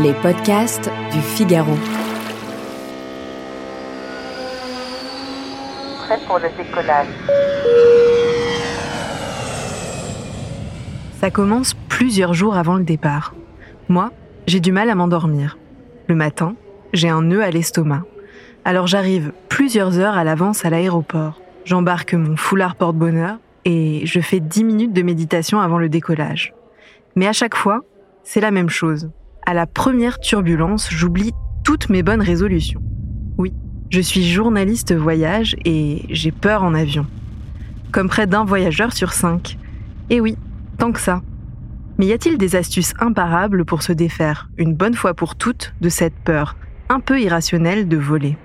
Les podcasts du Figaro. Prêt pour le décollage. Ça commence plusieurs jours avant le départ. Moi, j'ai du mal à m'endormir. Le matin, j'ai un nœud à l'estomac. Alors j'arrive plusieurs heures à l'avance à l'aéroport. J'embarque mon foulard porte-bonheur et je fais 10 minutes de méditation avant le décollage. Mais à chaque fois, c'est la même chose. À la première turbulence, j'oublie toutes mes bonnes résolutions. Oui, je suis journaliste voyage et j'ai peur en avion. Comme près d'un voyageur sur cinq. Et oui, tant que ça. Mais y a-t-il des astuces imparables pour se défaire, une bonne fois pour toutes, de cette peur un peu irrationnelle de voler?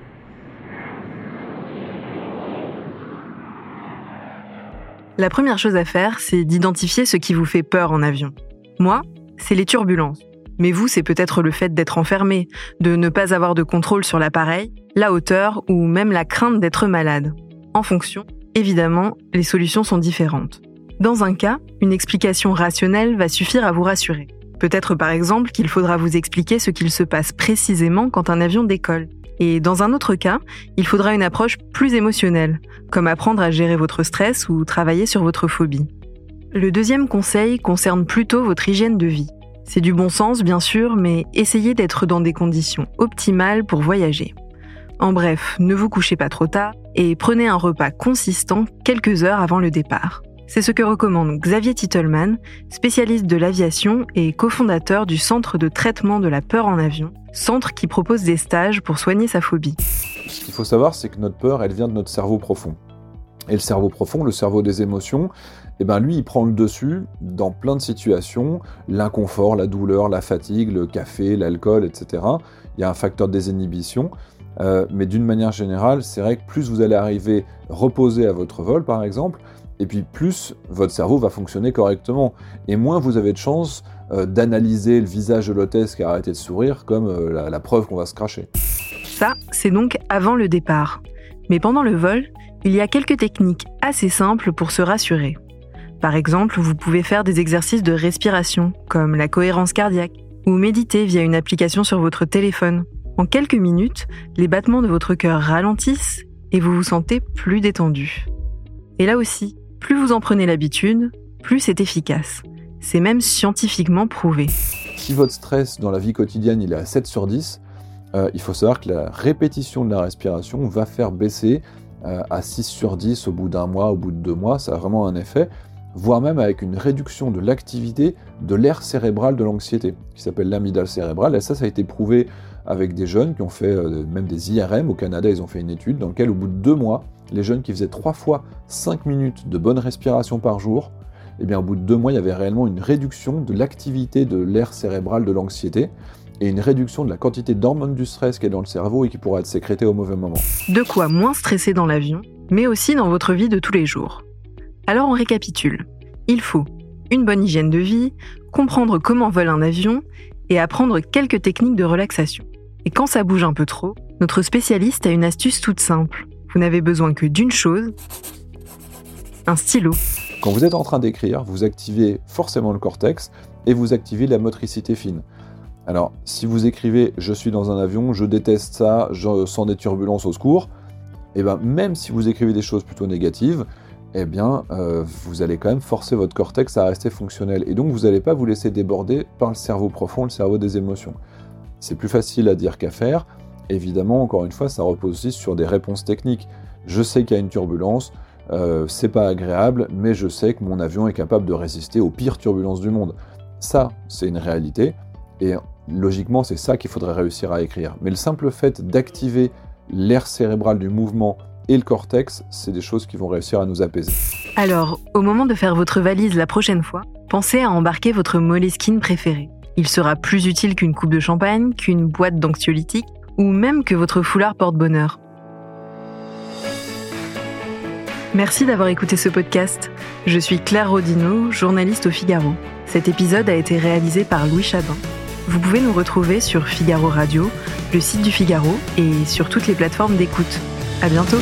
La première chose à faire, c'est d'identifier ce qui vous fait peur en avion. Moi, c'est les turbulences. Mais vous, c'est peut-être le fait d'être enfermé, de ne pas avoir de contrôle sur l'appareil, la hauteur ou même la crainte d'être malade. En fonction, évidemment, les solutions sont différentes. Dans un cas, une explication rationnelle va suffire à vous rassurer. Peut-être par exemple qu'il faudra vous expliquer ce qu'il se passe précisément quand un avion décolle. Et dans un autre cas, il faudra une approche plus émotionnelle, comme apprendre à gérer votre stress ou travailler sur votre phobie. Le deuxième conseil concerne plutôt votre hygiène de vie. C'est du bon sens, bien sûr, mais essayez d'être dans des conditions optimales pour voyager. En bref, ne vous couchez pas trop tard et prenez un repas consistant quelques heures avant le départ. C'est ce que recommande Xavier Titelman, spécialiste de l'aviation et cofondateur du Centre de traitement de la peur en avion, centre qui propose des stages pour soigner sa phobie. Ce qu'il faut savoir, c'est que notre peur, elle vient de notre cerveau profond. Et le cerveau profond, le cerveau des émotions, eh ben lui, il prend le dessus dans plein de situations, l'inconfort, la douleur, la fatigue, le café, l'alcool, etc. Il y a un facteur de désinhibition. Euh, mais d'une manière générale, c'est vrai que plus vous allez arriver reposé à votre vol, par exemple, et puis plus votre cerveau va fonctionner correctement, et moins vous avez de chances euh, d'analyser le visage de l'hôtesse qui a arrêté de sourire comme euh, la preuve qu'on va se cracher. Ça, c'est donc avant le départ. Mais pendant le vol, il y a quelques techniques assez simples pour se rassurer. Par exemple, vous pouvez faire des exercices de respiration, comme la cohérence cardiaque, ou méditer via une application sur votre téléphone. En quelques minutes, les battements de votre cœur ralentissent et vous vous sentez plus détendu. Et là aussi, plus vous en prenez l'habitude, plus c'est efficace. C'est même scientifiquement prouvé. Si votre stress dans la vie quotidienne est à 7 sur 10, euh, il faut savoir que la répétition de la respiration va faire baisser à 6 sur 10 au bout d'un mois, au bout de deux mois, ça a vraiment un effet voire même avec une réduction de l'activité de l'aire cérébrale de l'anxiété, qui s'appelle l'amygdale cérébrale. Et ça, ça a été prouvé avec des jeunes qui ont fait euh, même des IRM. Au Canada, ils ont fait une étude dans laquelle, au bout de deux mois, les jeunes qui faisaient trois fois 5 minutes de bonne respiration par jour, eh bien, au bout de deux mois, il y avait réellement une réduction de l'activité de l'aire cérébrale de l'anxiété et une réduction de la quantité d'hormones du stress qui est dans le cerveau et qui pourra être sécrétée au mauvais moment. De quoi moins stresser dans l'avion, mais aussi dans votre vie de tous les jours. Alors on récapitule. Il faut une bonne hygiène de vie, comprendre comment vole un avion et apprendre quelques techniques de relaxation. Et quand ça bouge un peu trop, notre spécialiste a une astuce toute simple. Vous n'avez besoin que d'une chose, un stylo. Quand vous êtes en train d'écrire, vous activez forcément le cortex et vous activez la motricité fine. Alors, si vous écrivez je suis dans un avion, je déteste ça, je sens des turbulences au secours, et eh ben même si vous écrivez des choses plutôt négatives, eh bien, euh, vous allez quand même forcer votre cortex à rester fonctionnel. Et donc, vous n'allez pas vous laisser déborder par le cerveau profond, le cerveau des émotions. C'est plus facile à dire qu'à faire. Évidemment, encore une fois, ça repose aussi sur des réponses techniques. Je sais qu'il y a une turbulence, euh, c'est pas agréable, mais je sais que mon avion est capable de résister aux pires turbulences du monde. Ça, c'est une réalité. Logiquement, c'est ça qu'il faudrait réussir à écrire. Mais le simple fait d'activer l'air cérébral du mouvement et le cortex, c'est des choses qui vont réussir à nous apaiser. Alors, au moment de faire votre valise la prochaine fois, pensez à embarquer votre Moleskine préféré. Il sera plus utile qu'une coupe de champagne, qu'une boîte d'anxiolytiques ou même que votre foulard porte-bonheur. Merci d'avoir écouté ce podcast. Je suis Claire Rodino, journaliste au Figaro. Cet épisode a été réalisé par Louis Chabin. Vous pouvez nous retrouver sur Figaro Radio, le site du Figaro et sur toutes les plateformes d'écoute. À bientôt!